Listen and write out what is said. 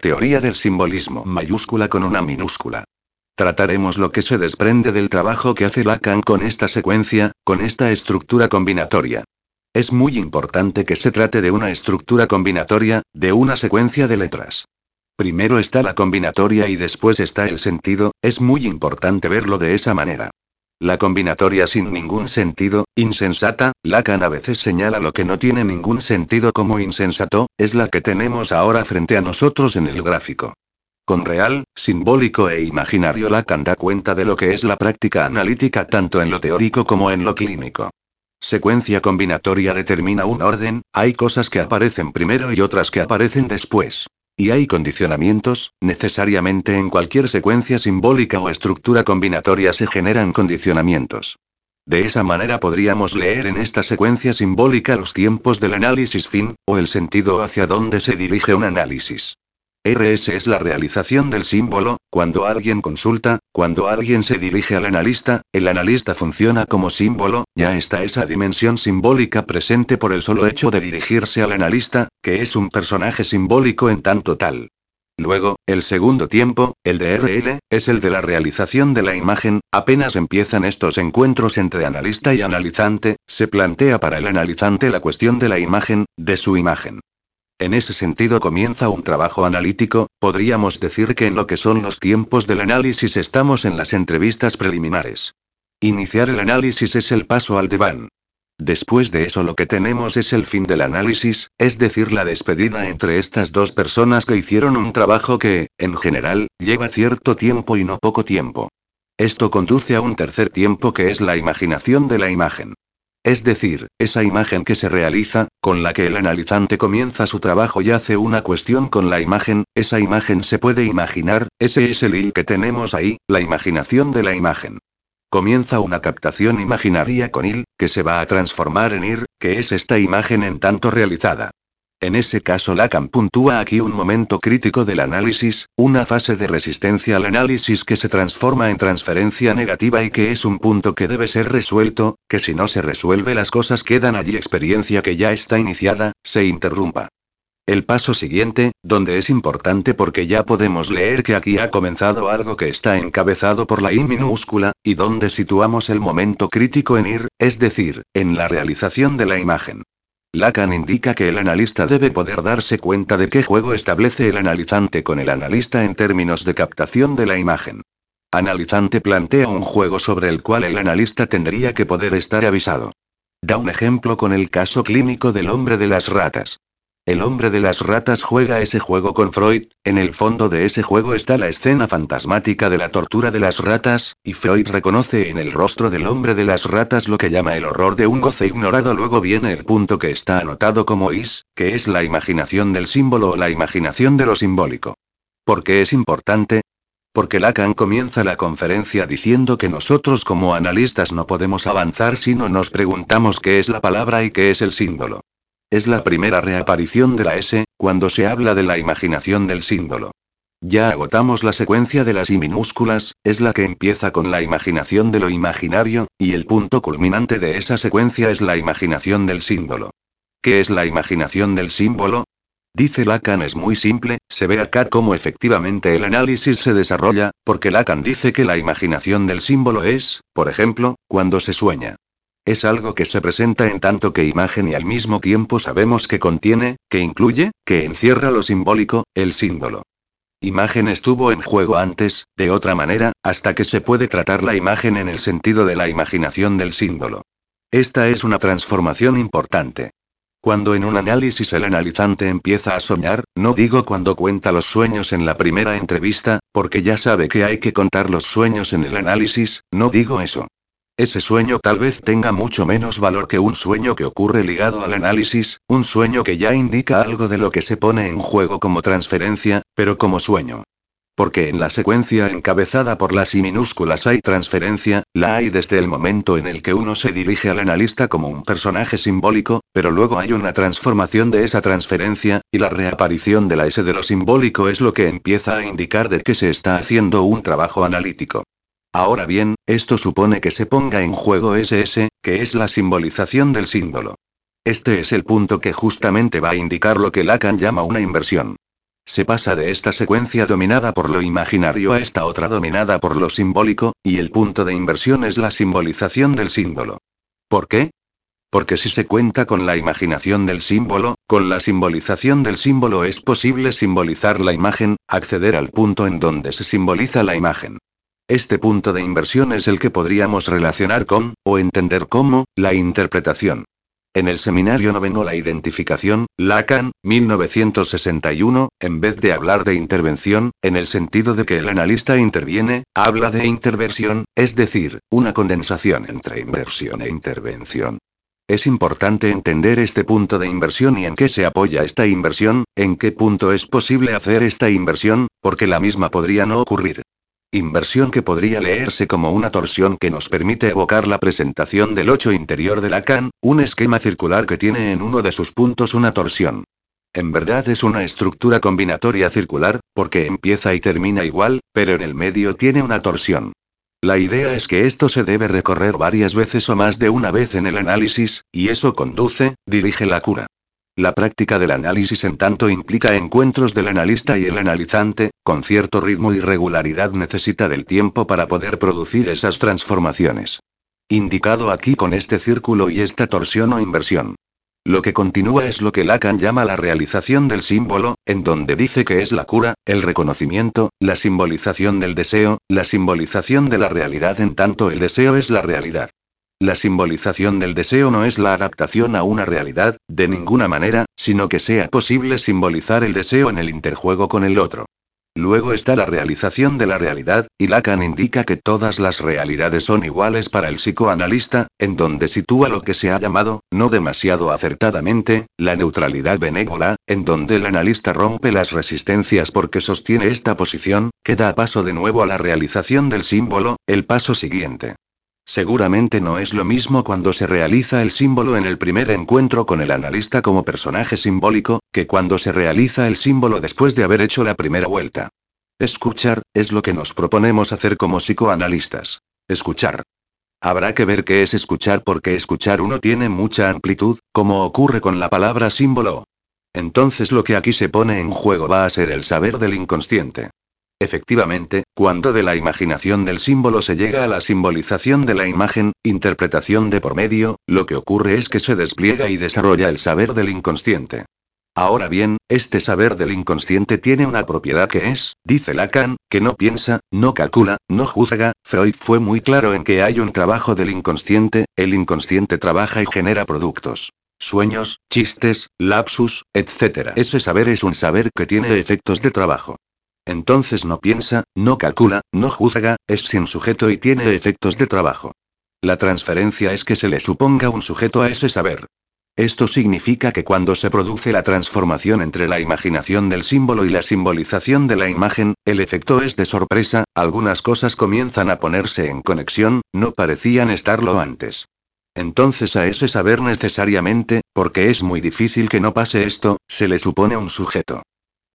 Teoría del simbolismo mayúscula con una minúscula. Trataremos lo que se desprende del trabajo que hace Lacan con esta secuencia, con esta estructura combinatoria. Es muy importante que se trate de una estructura combinatoria, de una secuencia de letras. Primero está la combinatoria y después está el sentido, es muy importante verlo de esa manera. La combinatoria sin ningún sentido, insensata, Lacan a veces señala lo que no tiene ningún sentido como insensato, es la que tenemos ahora frente a nosotros en el gráfico. Con real, simbólico e imaginario Lacan da cuenta de lo que es la práctica analítica tanto en lo teórico como en lo clínico. Secuencia combinatoria determina un orden, hay cosas que aparecen primero y otras que aparecen después. Y hay condicionamientos, necesariamente en cualquier secuencia simbólica o estructura combinatoria se generan condicionamientos. De esa manera podríamos leer en esta secuencia simbólica los tiempos del análisis fin, o el sentido hacia dónde se dirige un análisis. RS es la realización del símbolo, cuando alguien consulta, cuando alguien se dirige al analista, el analista funciona como símbolo, ya está esa dimensión simbólica presente por el solo hecho de dirigirse al analista, que es un personaje simbólico en tanto tal. Luego, el segundo tiempo, el de RL, es el de la realización de la imagen, apenas empiezan estos encuentros entre analista y analizante, se plantea para el analizante la cuestión de la imagen, de su imagen. En ese sentido comienza un trabajo analítico, podríamos decir que en lo que son los tiempos del análisis estamos en las entrevistas preliminares. Iniciar el análisis es el paso al diván. Después de eso lo que tenemos es el fin del análisis, es decir, la despedida entre estas dos personas que hicieron un trabajo que, en general, lleva cierto tiempo y no poco tiempo. Esto conduce a un tercer tiempo que es la imaginación de la imagen. Es decir, esa imagen que se realiza, con la que el analizante comienza su trabajo y hace una cuestión con la imagen, esa imagen se puede imaginar, ese es el il que tenemos ahí, la imaginación de la imagen. Comienza una captación imaginaria con il, que se va a transformar en ir, que es esta imagen en tanto realizada. En ese caso Lacan puntúa aquí un momento crítico del análisis, una fase de resistencia al análisis que se transforma en transferencia negativa y que es un punto que debe ser resuelto, que si no se resuelve las cosas quedan allí experiencia que ya está iniciada, se interrumpa. El paso siguiente, donde es importante porque ya podemos leer que aquí ha comenzado algo que está encabezado por la I minúscula, y donde situamos el momento crítico en ir, es decir, en la realización de la imagen. Lacan indica que el analista debe poder darse cuenta de qué juego establece el analizante con el analista en términos de captación de la imagen. Analizante plantea un juego sobre el cual el analista tendría que poder estar avisado. Da un ejemplo con el caso clínico del hombre de las ratas. El hombre de las ratas juega ese juego con Freud, en el fondo de ese juego está la escena fantasmática de la tortura de las ratas, y Freud reconoce en el rostro del hombre de las ratas lo que llama el horror de un goce ignorado. Luego viene el punto que está anotado como is, que es la imaginación del símbolo o la imaginación de lo simbólico. ¿Por qué es importante? Porque Lacan comienza la conferencia diciendo que nosotros como analistas no podemos avanzar si no nos preguntamos qué es la palabra y qué es el símbolo. Es la primera reaparición de la S, cuando se habla de la imaginación del símbolo. Ya agotamos la secuencia de las I minúsculas, es la que empieza con la imaginación de lo imaginario, y el punto culminante de esa secuencia es la imaginación del símbolo. ¿Qué es la imaginación del símbolo? Dice Lacan es muy simple, se ve acá cómo efectivamente el análisis se desarrolla, porque Lacan dice que la imaginación del símbolo es, por ejemplo, cuando se sueña. Es algo que se presenta en tanto que imagen y al mismo tiempo sabemos que contiene, que incluye, que encierra lo simbólico, el símbolo. Imagen estuvo en juego antes, de otra manera, hasta que se puede tratar la imagen en el sentido de la imaginación del símbolo. Esta es una transformación importante. Cuando en un análisis el analizante empieza a soñar, no digo cuando cuenta los sueños en la primera entrevista, porque ya sabe que hay que contar los sueños en el análisis, no digo eso. Ese sueño tal vez tenga mucho menos valor que un sueño que ocurre ligado al análisis, un sueño que ya indica algo de lo que se pone en juego como transferencia, pero como sueño. Porque en la secuencia encabezada por las I minúsculas hay transferencia, la hay desde el momento en el que uno se dirige al analista como un personaje simbólico, pero luego hay una transformación de esa transferencia, y la reaparición de la S de lo simbólico es lo que empieza a indicar de que se está haciendo un trabajo analítico. Ahora bien, esto supone que se ponga en juego SS, que es la simbolización del símbolo. Este es el punto que justamente va a indicar lo que Lacan llama una inversión. Se pasa de esta secuencia dominada por lo imaginario a esta otra dominada por lo simbólico, y el punto de inversión es la simbolización del símbolo. ¿Por qué? Porque si se cuenta con la imaginación del símbolo, con la simbolización del símbolo es posible simbolizar la imagen, acceder al punto en donde se simboliza la imagen. Este punto de inversión es el que podríamos relacionar con, o entender como, la interpretación. En el seminario noveno La identificación, Lacan, 1961, en vez de hablar de intervención, en el sentido de que el analista interviene, habla de interversión, es decir, una condensación entre inversión e intervención. Es importante entender este punto de inversión y en qué se apoya esta inversión, en qué punto es posible hacer esta inversión, porque la misma podría no ocurrir. Inversión que podría leerse como una torsión que nos permite evocar la presentación del 8 interior de Lacan, un esquema circular que tiene en uno de sus puntos una torsión. En verdad es una estructura combinatoria circular, porque empieza y termina igual, pero en el medio tiene una torsión. La idea es que esto se debe recorrer varias veces o más de una vez en el análisis, y eso conduce, dirige la cura. La práctica del análisis en tanto implica encuentros del analista y el analizante, con cierto ritmo y regularidad necesita del tiempo para poder producir esas transformaciones. Indicado aquí con este círculo y esta torsión o inversión. Lo que continúa es lo que Lacan llama la realización del símbolo, en donde dice que es la cura, el reconocimiento, la simbolización del deseo, la simbolización de la realidad en tanto el deseo es la realidad. La simbolización del deseo no es la adaptación a una realidad, de ninguna manera, sino que sea posible simbolizar el deseo en el interjuego con el otro. Luego está la realización de la realidad, y Lacan indica que todas las realidades son iguales para el psicoanalista, en donde sitúa lo que se ha llamado, no demasiado acertadamente, la neutralidad benévola, en donde el analista rompe las resistencias porque sostiene esta posición, que da paso de nuevo a la realización del símbolo, el paso siguiente. Seguramente no es lo mismo cuando se realiza el símbolo en el primer encuentro con el analista como personaje simbólico, que cuando se realiza el símbolo después de haber hecho la primera vuelta. Escuchar, es lo que nos proponemos hacer como psicoanalistas. Escuchar. Habrá que ver qué es escuchar porque escuchar uno tiene mucha amplitud, como ocurre con la palabra símbolo. Entonces lo que aquí se pone en juego va a ser el saber del inconsciente. Efectivamente, cuando de la imaginación del símbolo se llega a la simbolización de la imagen, interpretación de por medio, lo que ocurre es que se despliega y desarrolla el saber del inconsciente. Ahora bien, este saber del inconsciente tiene una propiedad que es, dice Lacan, que no piensa, no calcula, no juzga. Freud fue muy claro en que hay un trabajo del inconsciente, el inconsciente trabaja y genera productos. Sueños, chistes, lapsus, etc. Ese saber es un saber que tiene efectos de trabajo. Entonces no piensa, no calcula, no juzga, es sin sujeto y tiene efectos de trabajo. La transferencia es que se le suponga un sujeto a ese saber. Esto significa que cuando se produce la transformación entre la imaginación del símbolo y la simbolización de la imagen, el efecto es de sorpresa, algunas cosas comienzan a ponerse en conexión, no parecían estarlo antes. Entonces a ese saber necesariamente, porque es muy difícil que no pase esto, se le supone un sujeto.